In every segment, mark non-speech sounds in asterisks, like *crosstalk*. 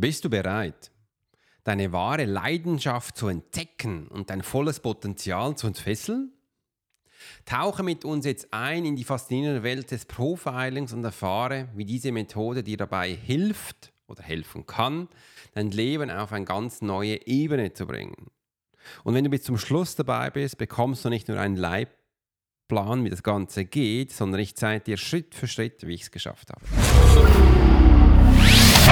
Bist du bereit, deine wahre Leidenschaft zu entdecken und dein volles Potenzial zu entfesseln? Tauche mit uns jetzt ein in die faszinierende Welt des Profilings und erfahre, wie diese Methode dir dabei hilft oder helfen kann, dein Leben auf eine ganz neue Ebene zu bringen. Und wenn du bis zum Schluss dabei bist, bekommst du nicht nur einen Leitplan, wie das Ganze geht, sondern ich zeige dir Schritt für Schritt, wie ich es geschafft habe.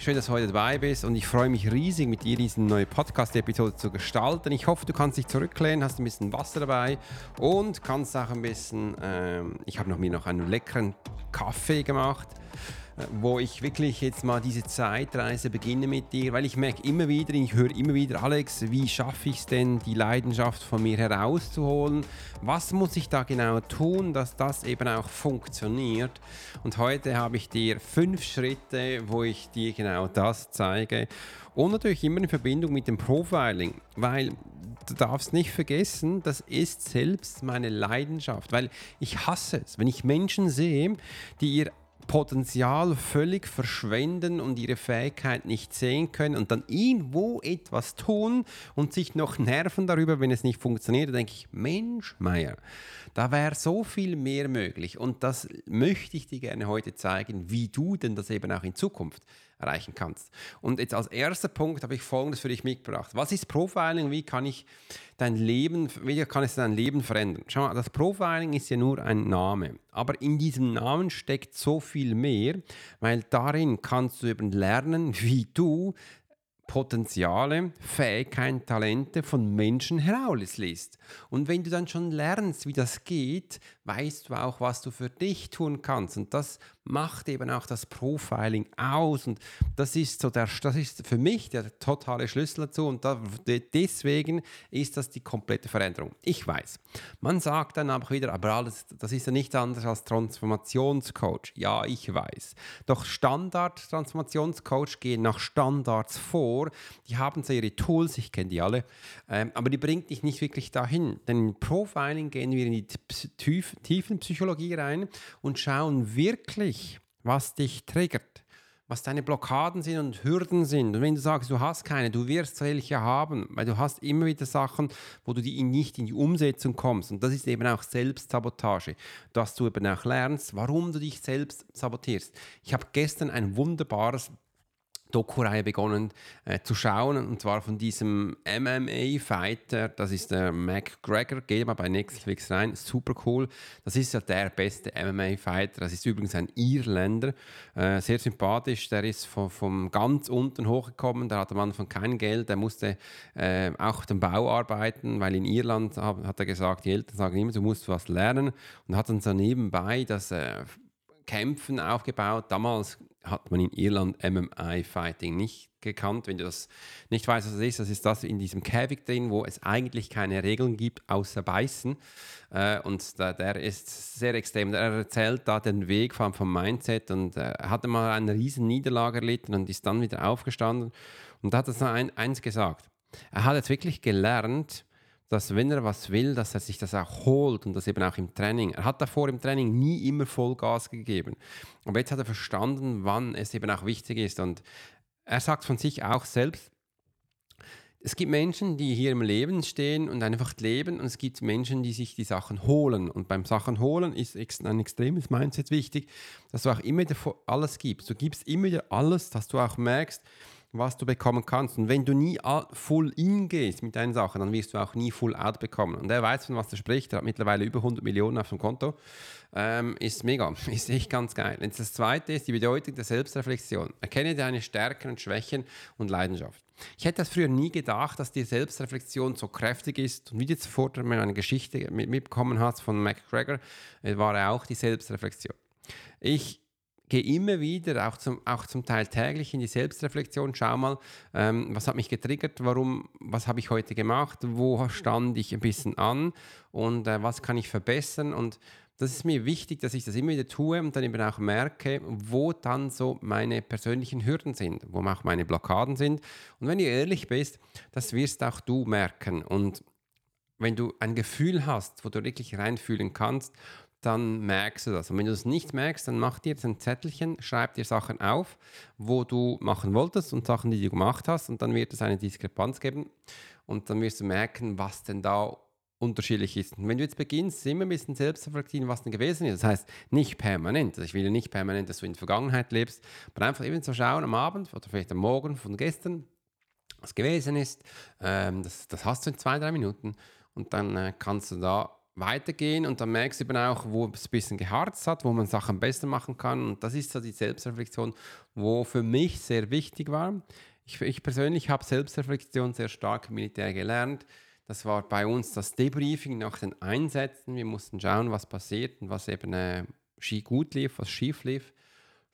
Schön, dass du heute dabei bist und ich freue mich riesig, mit dir diese neue Podcast-Episode zu gestalten. Ich hoffe, du kannst dich zurücklehnen, hast ein bisschen Wasser dabei und kannst auch ein bisschen, ähm, ich habe noch mir noch einen leckeren Kaffee gemacht wo ich wirklich jetzt mal diese Zeitreise beginne mit dir, weil ich merke immer wieder, ich höre immer wieder, Alex, wie schaffe ich es denn, die Leidenschaft von mir herauszuholen? Was muss ich da genau tun, dass das eben auch funktioniert? Und heute habe ich dir fünf Schritte, wo ich dir genau das zeige. Und natürlich immer in Verbindung mit dem Profiling, weil du darfst nicht vergessen, das ist selbst meine Leidenschaft, weil ich hasse es, wenn ich Menschen sehe, die ihr Potenzial völlig verschwenden und ihre Fähigkeit nicht sehen können und dann irgendwo etwas tun und sich noch nerven darüber, wenn es nicht funktioniert, dann denke ich, Mensch, Meier, da wäre so viel mehr möglich. Und das möchte ich dir gerne heute zeigen, wie du denn das eben auch in Zukunft erreichen kannst. Und jetzt als erster Punkt habe ich Folgendes für dich mitgebracht. Was ist Profiling? Wie kann ich dein Leben, wie kann es dein Leben verändern? Schau mal, das Profiling ist ja nur ein Name, aber in diesem Namen steckt so viel mehr, weil darin kannst du eben lernen, *laughs* wie du Potenziale, Fähigkeiten, Talente von Menschen herauslässt. Und wenn du dann schon lernst, wie das geht, weißt du auch, was du für dich tun kannst. Und das macht eben auch das Profiling aus. Und das ist so der, das ist für mich der totale Schlüssel dazu. Und da, deswegen ist das die komplette Veränderung. Ich weiß. Man sagt dann aber wieder, aber alles, das ist ja nicht anders als Transformationscoach. Ja, ich weiß. Doch Standard-Transformationscoach gehen nach Standards vor. Die haben so ihre Tools, ich kenne die alle, ähm, aber die bringt dich nicht wirklich dahin. Denn im Profiling gehen wir in die tiefen Psychologie rein und schauen wirklich, was dich triggert, was deine Blockaden sind und Hürden sind. Und wenn du sagst, du hast keine, du wirst welche haben, weil du hast immer wieder Sachen, wo du die nicht in die Umsetzung kommst. Und das ist eben auch Selbstsabotage, dass du eben auch lernst, warum du dich selbst sabotierst. Ich habe gestern ein wunderbares Doku-Reihe begonnen äh, zu schauen und zwar von diesem MMA-Fighter, das ist der McGregor, geht mal bei Netflix rein, super cool. Das ist ja der beste MMA-Fighter, das ist übrigens ein Irländer, äh, sehr sympathisch, der ist von, von ganz unten hochgekommen, der hatte am Anfang kein Geld, der musste äh, auch den Bau arbeiten, weil in Irland hat, hat, er gesagt, die Eltern sagen immer, du musst was lernen und hat dann so nebenbei das äh, Kämpfen aufgebaut. Damals hat man in Irland MMA-Fighting nicht gekannt. Wenn du das nicht weißt, was das ist, das ist das in diesem Käfig drin, wo es eigentlich keine Regeln gibt, außer Beißen. Äh, und der, ist sehr extrem. Er erzählt da den Weg vom, Mindset und äh, hatte mal eine riesen Niederlage erlitten und ist dann wieder aufgestanden und hat das ein, eins gesagt. Er hat jetzt wirklich gelernt, dass wenn er was will, dass er sich das auch holt und das eben auch im Training. Er hat davor im Training nie immer Vollgas gegeben. Aber jetzt hat er verstanden, wann es eben auch wichtig ist. Und er sagt von sich auch selbst, es gibt Menschen, die hier im Leben stehen und einfach leben und es gibt Menschen, die sich die Sachen holen. Und beim Sachen holen ist ein extremes Mindset wichtig, dass du auch immer alles gibst. Du gibst immer wieder alles, dass du auch merkst, was du bekommen kannst. Und wenn du nie full in gehst mit deinen Sachen, dann wirst du auch nie full out bekommen. Und er weiß, von was er spricht. Er hat mittlerweile über 100 Millionen auf dem Konto. Ähm, ist mega, *laughs* ist echt ganz geil. Und das zweite ist die Bedeutung der Selbstreflexion. Erkenne deine Stärken und Schwächen und Leidenschaft. Ich hätte das früher nie gedacht, dass die Selbstreflexion so kräftig ist. Und wie du zuvor eine Geschichte mitbekommen hast von McGregor, äh, war er auch die Selbstreflexion. Ich gehe immer wieder, auch zum, auch zum Teil täglich in die Selbstreflexion, schau mal, ähm, was hat mich getriggert, warum, was habe ich heute gemacht, wo stand ich ein bisschen an? Und äh, was kann ich verbessern? Und das ist mir wichtig, dass ich das immer wieder tue und dann eben auch merke, wo dann so meine persönlichen Hürden sind, wo auch meine Blockaden sind. Und wenn du ehrlich bist, das wirst auch du merken. Und wenn du ein Gefühl hast, wo du wirklich reinfühlen kannst, dann merkst du das. Und wenn du es nicht merkst, dann mach dir jetzt ein Zettelchen, schreib dir Sachen auf, wo du machen wolltest und Sachen, die du gemacht hast. Und dann wird es eine Diskrepanz geben. Und dann wirst du merken, was denn da unterschiedlich ist. Und wenn du jetzt beginnst, immer ein bisschen selbst zu reflektieren, was denn gewesen ist, das heißt nicht permanent, also ich will nicht permanent, dass du in der Vergangenheit lebst, aber einfach eben zu schauen am Abend oder vielleicht am Morgen von gestern, was gewesen ist, ähm, das, das hast du in zwei, drei Minuten und dann äh, kannst du da weitergehen und dann merkst du eben auch, wo es ein bisschen geharzt hat, wo man Sachen besser machen kann. Und das ist so die Selbstreflexion, wo für mich sehr wichtig war. Ich, ich persönlich habe Selbstreflexion sehr stark im Militär gelernt. Das war bei uns das Debriefing nach den Einsätzen. Wir mussten schauen, was passiert und was eben äh, gut lief, was schief lief.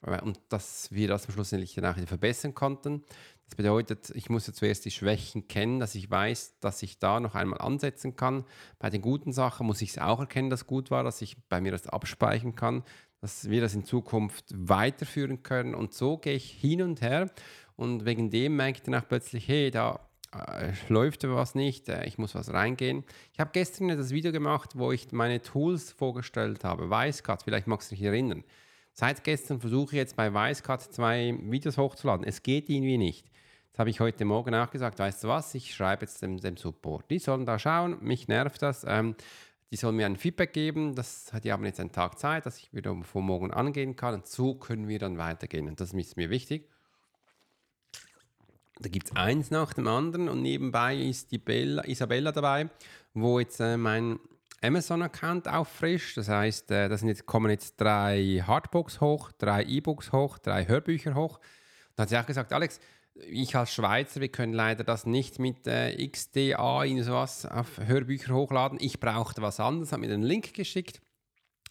Äh, und dass wir das am Schluss dann auch verbessern konnten. Das bedeutet, ich muss ja zuerst die Schwächen kennen, dass ich weiß, dass ich da noch einmal ansetzen kann. Bei den guten Sachen muss ich es auch erkennen, dass gut war, dass ich bei mir das abspeichern kann, dass wir das in Zukunft weiterführen können. Und so gehe ich hin und her. Und wegen dem merke ich dann auch plötzlich, hey, da äh, läuft was nicht, äh, ich muss was reingehen. Ich habe gestern das Video gemacht, wo ich meine Tools vorgestellt habe. Weißcut, vielleicht magst du dich erinnern. Seit gestern versuche ich jetzt bei Weißcut zwei Videos hochzuladen. Es geht irgendwie nicht. Das habe ich heute Morgen auch gesagt. Weißt du was? Ich schreibe jetzt dem, dem Support. Die sollen da schauen. Mich nervt das. Ähm, die sollen mir ein Feedback geben. Das, die haben jetzt einen Tag Zeit, dass ich wieder von morgen angehen kann. Und so können wir dann weitergehen. Und das ist mir wichtig. Da gibt es eins nach dem anderen und nebenbei ist die Bella, Isabella dabei, wo jetzt äh, mein Amazon-Account auffrischt. Das heißt, äh, da kommen jetzt drei Hardbooks hoch, drei E-Books hoch, drei Hörbücher hoch. Da hat sie auch gesagt, Alex, ich als Schweizer, wir können leider das nicht mit äh, XDA in sowas auf Hörbücher hochladen. Ich brauchte was anderes, habe mir den Link geschickt.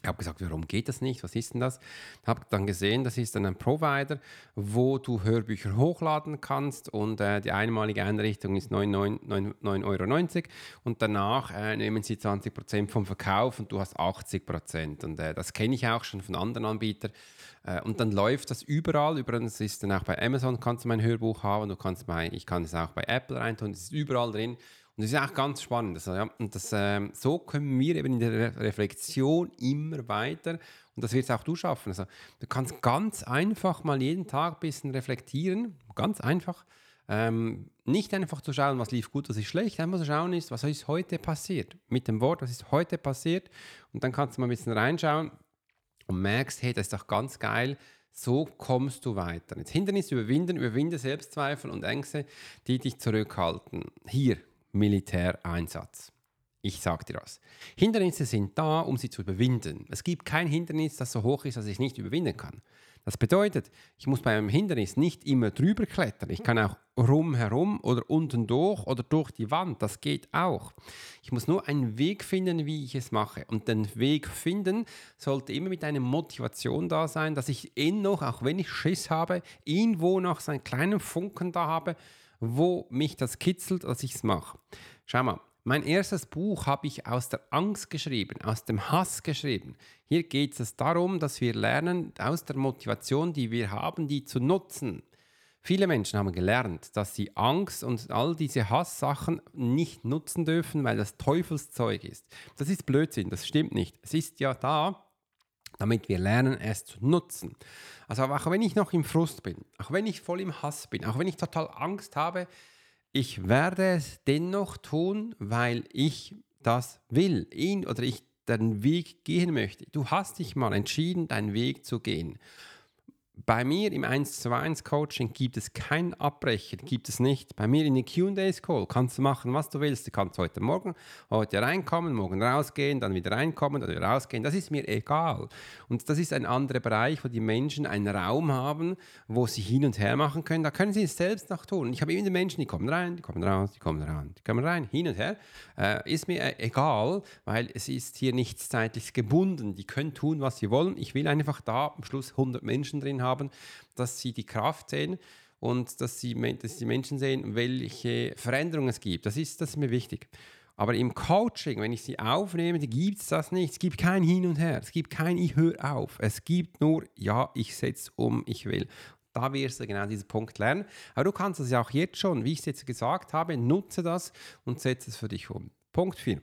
Ich habe gesagt, warum geht das nicht? Was ist denn das? Ich habe dann gesehen, das ist dann ein Provider, wo du Hörbücher hochladen kannst und äh, die einmalige Einrichtung ist 9,90 Euro und danach äh, nehmen sie 20% vom Verkauf und du hast 80%. Und äh, das kenne ich auch schon von anderen Anbietern. Äh, und dann läuft das überall. Übrigens ist dann auch bei Amazon kannst du mein Hörbuch haben, du kannst bei, ich kann es auch bei Apple reintun, es ist überall drin. Und das ist auch ganz spannend. Also, ja, und das, ähm, so können wir eben in der Reflexion immer weiter und das wirst auch du schaffen. Also, du kannst ganz einfach mal jeden Tag ein bisschen reflektieren, ganz einfach. Ähm, nicht einfach zu schauen, was lief gut, was ist schlecht, einfach zu schauen ist, was ist heute passiert. Mit dem Wort, was ist heute passiert. Und dann kannst du mal ein bisschen reinschauen und merkst, hey, das ist doch ganz geil. So kommst du weiter. Jetzt Hindernisse überwinden, überwinde Selbstzweifel und Ängste, die dich zurückhalten. Hier, Militäreinsatz. Ich sage dir das. Hindernisse sind da, um sie zu überwinden. Es gibt kein Hindernis, das so hoch ist, dass ich nicht überwinden kann. Das bedeutet, ich muss bei einem Hindernis nicht immer drüber klettern. Ich kann auch rumherum oder unten durch oder durch die Wand. Das geht auch. Ich muss nur einen Weg finden, wie ich es mache. Und den Weg finden sollte immer mit einer Motivation da sein, dass ich ihn noch, auch wenn ich Schiss habe, irgendwo noch so einen kleinen Funken da habe, wo mich das kitzelt, dass ich es mache. Schau mal, mein erstes Buch habe ich aus der Angst geschrieben, aus dem Hass geschrieben. Hier geht es darum, dass wir lernen, aus der Motivation, die wir haben, die zu nutzen. Viele Menschen haben gelernt, dass sie Angst und all diese Hasssachen nicht nutzen dürfen, weil das Teufelszeug ist. Das ist Blödsinn, das stimmt nicht. Es ist ja da, damit wir lernen, es zu nutzen. Also auch wenn ich noch im Frust bin, auch wenn ich voll im Hass bin, auch wenn ich total Angst habe, ich werde es dennoch tun, weil ich das will, ihn oder ich den Weg gehen möchte. Du hast dich mal entschieden, deinen Weg zu gehen. Bei mir im 1 zu 1 Coaching gibt es kein Abbrechen, gibt es nicht. Bei mir in den Q&As Call kannst du machen, was du willst. Du kannst heute Morgen, heute reinkommen, morgen rausgehen, dann wieder reinkommen, dann wieder rausgehen. Das ist mir egal. Und das ist ein anderer Bereich, wo die Menschen einen Raum haben, wo sie hin und her machen können. Da können sie es selbst noch tun. Ich habe immer die Menschen, die kommen rein, die kommen raus, die kommen rein, die kommen rein, hin und her. Äh, ist mir äh, egal, weil es ist hier nichts zeitlich gebunden. Die können tun, was sie wollen. Ich will einfach da am Schluss 100 Menschen drin haben, dass sie die Kraft sehen und dass, sie, dass die Menschen sehen, welche Veränderungen es gibt. Das ist, das ist mir wichtig. Aber im Coaching, wenn ich sie aufnehme, gibt es das nicht. Es gibt kein Hin und Her. Es gibt kein Ich höre auf. Es gibt nur, ja, ich setze um, ich will. Da wirst du genau diesen Punkt lernen. Aber du kannst es ja auch jetzt schon, wie ich es jetzt gesagt habe, nutze das und setze es für dich um. Punkt 4.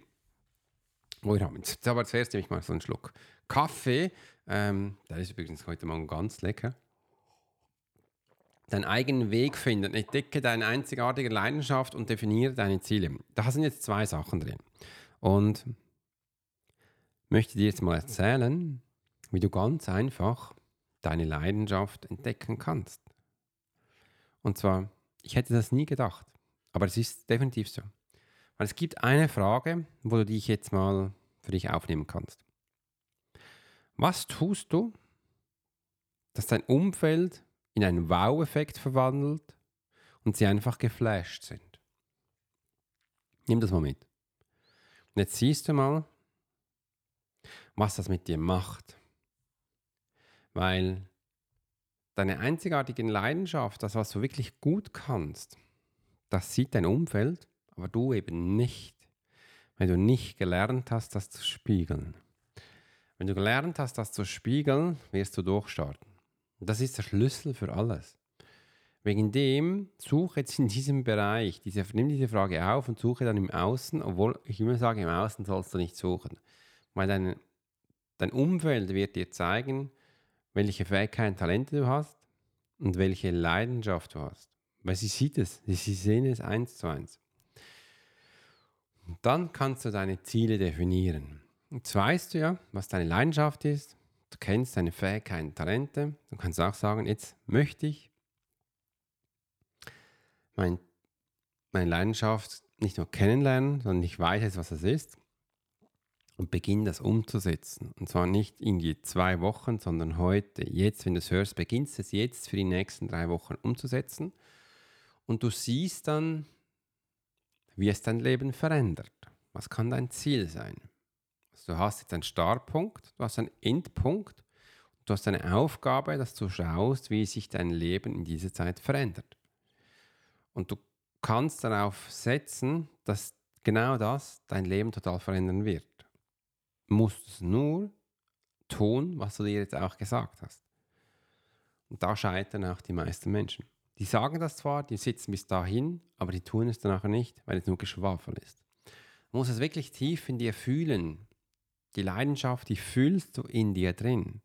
Oh, haben jetzt, aber zuerst nehme ich mal so einen Schluck Kaffee. Ähm, der ist übrigens heute Morgen ganz lecker. Deinen eigenen Weg finden, entdecke deine einzigartige Leidenschaft und definiere deine Ziele. Da sind jetzt zwei Sachen drin. Und möchte dir jetzt mal erzählen, wie du ganz einfach deine Leidenschaft entdecken kannst. Und zwar, ich hätte das nie gedacht, aber es ist definitiv so. Weil es gibt eine Frage, wo du dich jetzt mal für dich aufnehmen kannst. Was tust du, dass dein Umfeld in einen Wow-Effekt verwandelt und sie einfach geflasht sind? Nimm das mal mit. Und jetzt siehst du mal, was das mit dir macht. Weil deine einzigartige Leidenschaft, das, was du wirklich gut kannst, das sieht dein Umfeld, aber du eben nicht, weil du nicht gelernt hast, das zu spiegeln. Wenn du gelernt hast, das zu spiegeln, wirst du durchstarten. Das ist der Schlüssel für alles. Wegen dem suche jetzt in diesem Bereich, diese, nimm diese Frage auf und suche dann im Außen, obwohl ich immer sage, im Außen sollst du nicht suchen. Weil dein, dein Umfeld wird dir zeigen, welche Fähigkeiten, Talente du hast und welche Leidenschaft du hast. Weil sie sieht es, sie sehen es eins zu eins. Und dann kannst du deine Ziele definieren. Jetzt weißt du ja, was deine Leidenschaft ist. Du kennst deine Fähigkeiten, Talente. Du kannst auch sagen, jetzt möchte ich mein, meine Leidenschaft nicht nur kennenlernen, sondern ich weiß jetzt, was es ist und beginne das umzusetzen. Und zwar nicht in die zwei Wochen, sondern heute, jetzt, wenn du es hörst, beginnst es jetzt für die nächsten drei Wochen umzusetzen. Und du siehst dann, wie es dein Leben verändert. Was kann dein Ziel sein? Du hast jetzt einen Startpunkt, du hast einen Endpunkt, du hast eine Aufgabe, dass du schaust, wie sich dein Leben in dieser Zeit verändert. Und du kannst darauf setzen, dass genau das dein Leben total verändern wird. Du musst es nur tun, was du dir jetzt auch gesagt hast. Und da scheitern auch die meisten Menschen. Die sagen das zwar, die sitzen bis dahin, aber die tun es danach nicht, weil es nur Geschwafel ist. Du musst es wirklich tief in dir fühlen, die Leidenschaft, die fühlst du in dir drin.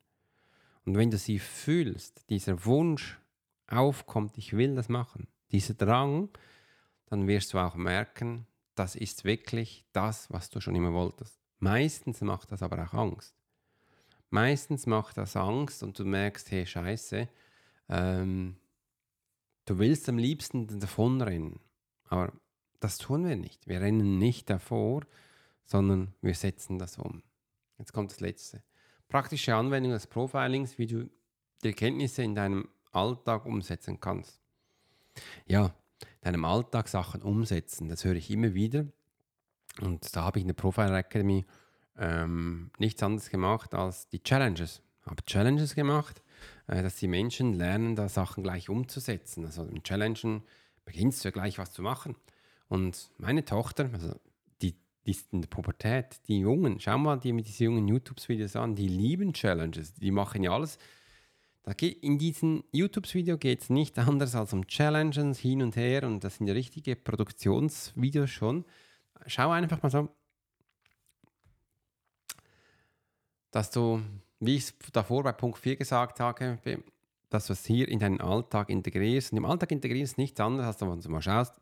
Und wenn du sie fühlst, dieser Wunsch aufkommt, ich will das machen, dieser Drang, dann wirst du auch merken, das ist wirklich das, was du schon immer wolltest. Meistens macht das aber auch Angst. Meistens macht das Angst und du merkst, hey Scheiße, ähm, du willst am liebsten davonrennen. Aber das tun wir nicht. Wir rennen nicht davor, sondern wir setzen das um. Jetzt kommt das Letzte. Praktische Anwendung des Profilings, wie du die Erkenntnisse in deinem Alltag umsetzen kannst. Ja, deinem Alltag Sachen umsetzen, das höre ich immer wieder. Und da habe ich in der Profile Academy ähm, nichts anderes gemacht als die Challenges. Habe Challenges gemacht, äh, dass die Menschen lernen, da Sachen gleich umzusetzen. Also im Challengen beginnst du ja gleich was zu machen. Und meine Tochter, also die in der Pubertät, die Jungen, schau mal die mit diesen jungen YouTube-Videos an, die lieben Challenges, die machen ja alles. in diesem YouTube-Video geht es nicht anders als um Challenges hin und her und das sind ja richtige Produktionsvideos schon. Schau einfach mal so, dass du, wie ich es davor bei Punkt 4 gesagt habe, dass du es hier in deinen Alltag integrierst. Und im Alltag integrierst ist nichts anderes, als wenn du mal schaust,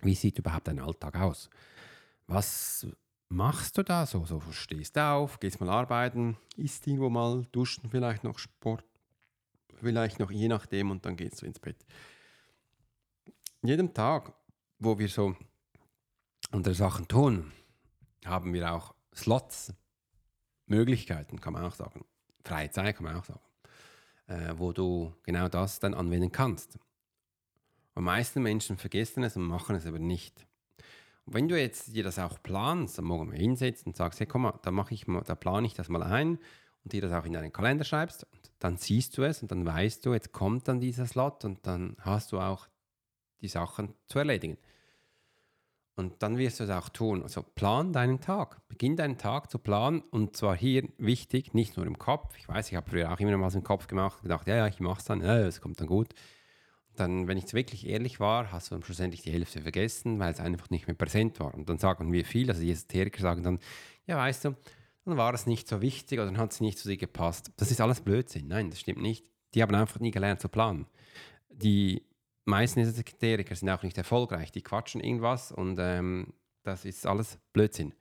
wie sieht überhaupt dein Alltag aus. Was machst du da so? So stehst du auf, gehst mal arbeiten, isst irgendwo mal, duschen vielleicht noch Sport, vielleicht noch je nachdem und dann gehst du ins Bett. Jedem Tag, wo wir so andere Sachen tun, haben wir auch Slots, Möglichkeiten, kann man auch sagen. Freie Zeit, kann man auch sagen. Äh, wo du genau das dann anwenden kannst. Die meisten Menschen vergessen es und machen es aber nicht. Wenn du jetzt dir das auch planst, am Morgen mal hinsetzt und sagst, hey, komm mal, da, mache ich mal, da plane ich das mal ein und dir das auch in deinen Kalender schreibst, und dann siehst du es und dann weißt du, jetzt kommt dann dieser Slot und dann hast du auch die Sachen zu erledigen. Und dann wirst du es auch tun. Also plan deinen Tag. Beginn deinen Tag zu planen. Und zwar hier wichtig, nicht nur im Kopf. Ich weiß, ich habe früher auch immer noch was im Kopf gemacht, gedacht, ja, ja, ich mache es dann, ja, es kommt dann gut. Dann, wenn ich jetzt wirklich ehrlich war, hast du dann schlussendlich die Hälfte vergessen, weil es einfach nicht mehr präsent war. Und dann sagen wir viel, also die Esoteriker sagen dann, ja, weißt du, dann war es nicht so wichtig oder dann hat es nicht zu dir gepasst. Das ist alles Blödsinn. Nein, das stimmt nicht. Die haben einfach nie gelernt zu planen. Die meisten Esoteriker sind auch nicht erfolgreich. Die quatschen irgendwas und ähm, das ist alles Blödsinn.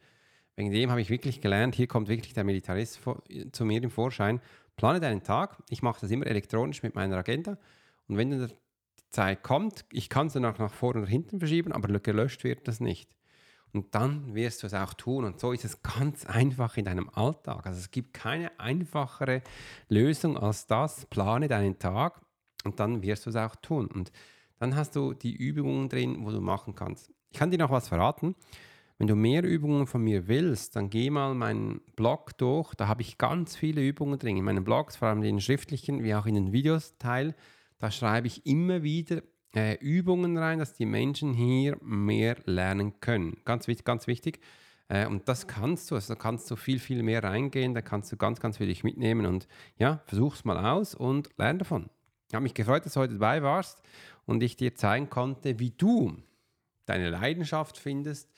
Wegen dem habe ich wirklich gelernt, hier kommt wirklich der Militarist vor, zu mir im Vorschein. Plane deinen Tag. Ich mache das immer elektronisch mit meiner Agenda. Und wenn dann die Zeit kommt, ich kann es dann auch nach vorne oder hinten verschieben, aber gelöscht wird das nicht. Und dann wirst du es auch tun. Und so ist es ganz einfach in deinem Alltag. Also es gibt keine einfachere Lösung als das. Plane deinen Tag und dann wirst du es auch tun. Und dann hast du die Übungen drin, wo du machen kannst. Ich kann dir noch was verraten. Wenn du mehr Übungen von mir willst, dann geh mal meinen Blog durch. Da habe ich ganz viele Übungen drin. In meinen Blogs, vor allem in den schriftlichen, wie auch in den Videos Teil, da schreibe ich immer wieder äh, Übungen rein, dass die Menschen hier mehr lernen können. Ganz, ganz wichtig. Äh, und das kannst du, also da kannst du viel, viel mehr reingehen, da kannst du ganz, ganz viel dich mitnehmen und ja, versuch's mal aus und lern davon. Ich habe mich gefreut, dass du heute dabei warst und ich dir zeigen konnte, wie du deine Leidenschaft findest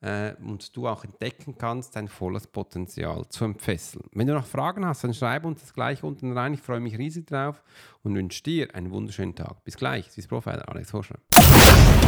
äh, und du auch entdecken kannst, dein volles Potenzial zu entfesseln. Wenn du noch Fragen hast, dann schreib uns das gleich unten rein. Ich freue mich riesig drauf und wünsche dir einen wunderschönen Tag. Bis gleich. Swiss Profiler Alex Horscher.